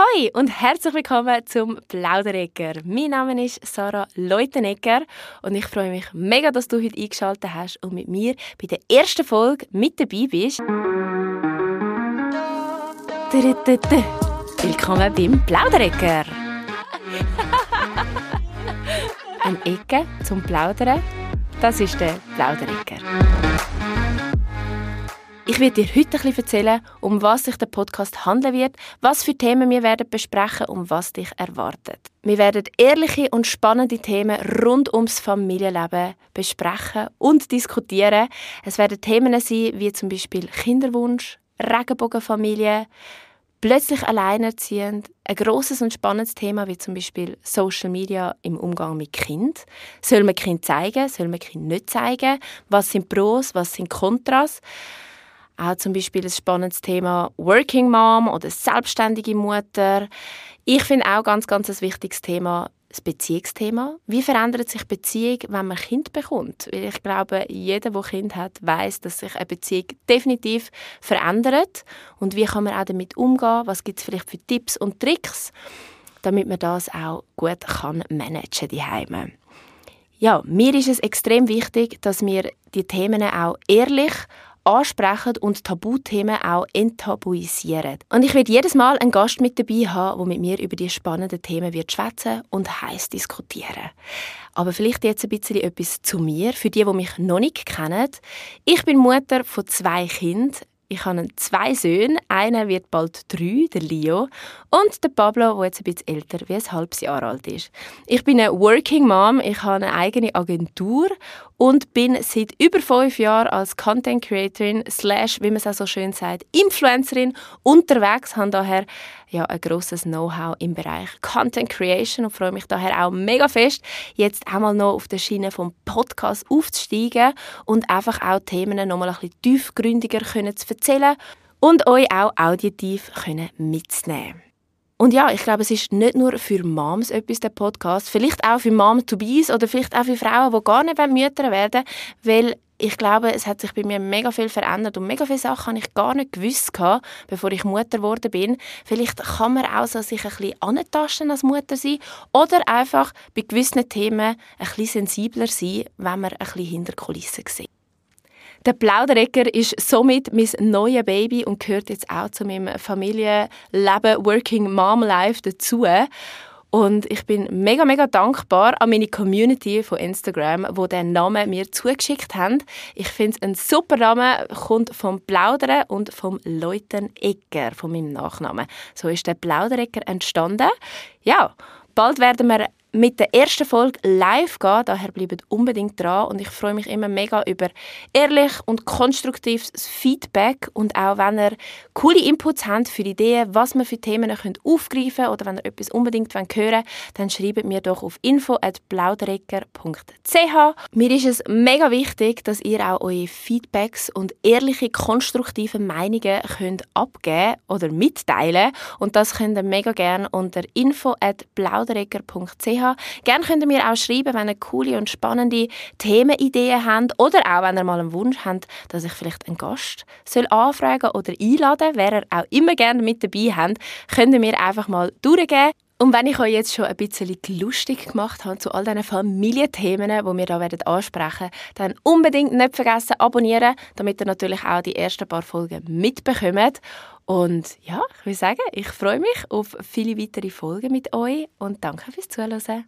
Ahoi und herzlich willkommen zum Plauderecker. Mein Name ist Sarah Leutenegger und ich freue mich mega, dass du heute eingeschaltet hast und mit mir bei der ersten Folge mit dabei bist. Willkommen beim Plauderecker. Eine Ecke zum Plaudern, das ist der Plauderecker. Ich werde dir heute ein bisschen erzählen, um was sich der Podcast handeln wird, was für Themen wir werden besprechen und was dich erwartet. Wir werden ehrliche und spannende Themen rund ums Familienleben besprechen und diskutieren. Es werden Themen sein, wie zum Beispiel Kinderwunsch, Regenbogenfamilie, plötzlich alleinerziehend, ein großes und spannendes Thema wie zum Beispiel Social Media im Umgang mit Kind. Soll man Kind zeigen, soll man Kind nicht zeigen? Was sind Pros, was sind Kontras? Auch zum Beispiel ein spannendes Thema Working Mom oder selbstständige Mutter. Ich finde auch ganz, ganz ein wichtiges Thema das Beziehungsthema. Wie verändert sich Beziehung, wenn man Kind bekommt? Weil ich glaube, jeder, der Kind hat, weiß, dass sich eine Beziehung definitiv verändert. Und wie kann man auch damit umgehen? Was gibt es vielleicht für Tipps und Tricks, damit man das auch gut kann managen kann Ja, mir ist es extrem wichtig, dass wir die Themen auch ehrlich ansprechen und Tabuthemen auch enttabuisieren. Und ich werde jedes Mal einen Gast mit dabei haben, der mit mir über die spannenden Themen wird schwätzen und heiß diskutieren. Aber vielleicht jetzt ein bisschen etwas zu mir, für die, die mich noch nicht kennen. Ich bin Mutter von zwei Kindern, ich habe zwei Söhne. Einer wird bald drei, der Leo. Und der Pablo, der jetzt ein bisschen älter, wie ein halbes Jahr alt ist. Ich bin eine Working Mom. Ich habe eine eigene Agentur und bin seit über fünf Jahren als Content Creatorin slash, wie man es auch so schön sagt, Influencerin unterwegs. Habe daher ja, ein grosses Know-how im Bereich Content Creation und freue mich daher auch mega fest, jetzt einmal noch auf der Schiene vom Podcast aufzusteigen und einfach auch Themen noch mal ein bisschen tiefgründiger können zu erzählen und euch auch auditiv können mitzunehmen. Und ja, ich glaube, es ist nicht nur für Moms etwas, der Podcast. Vielleicht auch für Mom-to-Bees oder vielleicht auch für Frauen, die gar nicht Mütter werden wollen, weil ich glaube, es hat sich bei mir mega viel verändert und mega viele Sachen habe ich gar nicht gewusst, bevor ich Mutter geworden bin. Vielleicht kann man auch so sich ein bisschen antasten als Mutter sein oder einfach bei gewissen Themen ein bisschen sensibler sein, wenn man ein bisschen hinter Kulissen sieht. Der Plauderecker ist somit mein neues Baby und gehört jetzt auch zu meinem Familienleben, Working Mom Life dazu. Und ich bin mega, mega dankbar an meine Community von Instagram, wo den Namen mir zugeschickt haben. Ich finde es ein super Name, kommt vom Plaudern und vom Leutenegger, von meinem Nachnamen. So ist der Plauderecker entstanden. Ja, bald werden wir mit der ersten Folge live gehen. Daher bleibt unbedingt dran und ich freue mich immer mega über ehrlich und konstruktives Feedback und auch wenn ihr coole Inputs habt für Ideen, was wir für Themen könnt aufgreifen oder wenn ihr etwas unbedingt hören wollt, dann schreibt mir doch auf info@plauderecker.ch. Mir ist es mega wichtig, dass ihr auch eure Feedbacks und ehrliche konstruktive Meinungen könnt abgeben oder mitteilen und das könnt ihr mega gerne unter info@plauderecker.ch habe. Gerne könnt ihr mir auch schreiben, wenn ihr coole und spannende Themenideen habt oder auch, wenn ihr mal einen Wunsch habt, dass ich vielleicht einen Gast soll anfragen oder einladen Wer ihr auch immer gerne mit dabei habt, könnt ihr mir einfach mal durchgeben. Und wenn ich euch jetzt schon ein bisschen lustig gemacht habe zu all diesen Familienthemen, die wir hier ansprechen werden, dann unbedingt nicht vergessen abonnieren, damit ihr natürlich auch die ersten paar Folgen mitbekommt. Und ja, ich würde sagen, ich freue mich auf viele weitere Folgen mit euch und danke fürs Zuhören.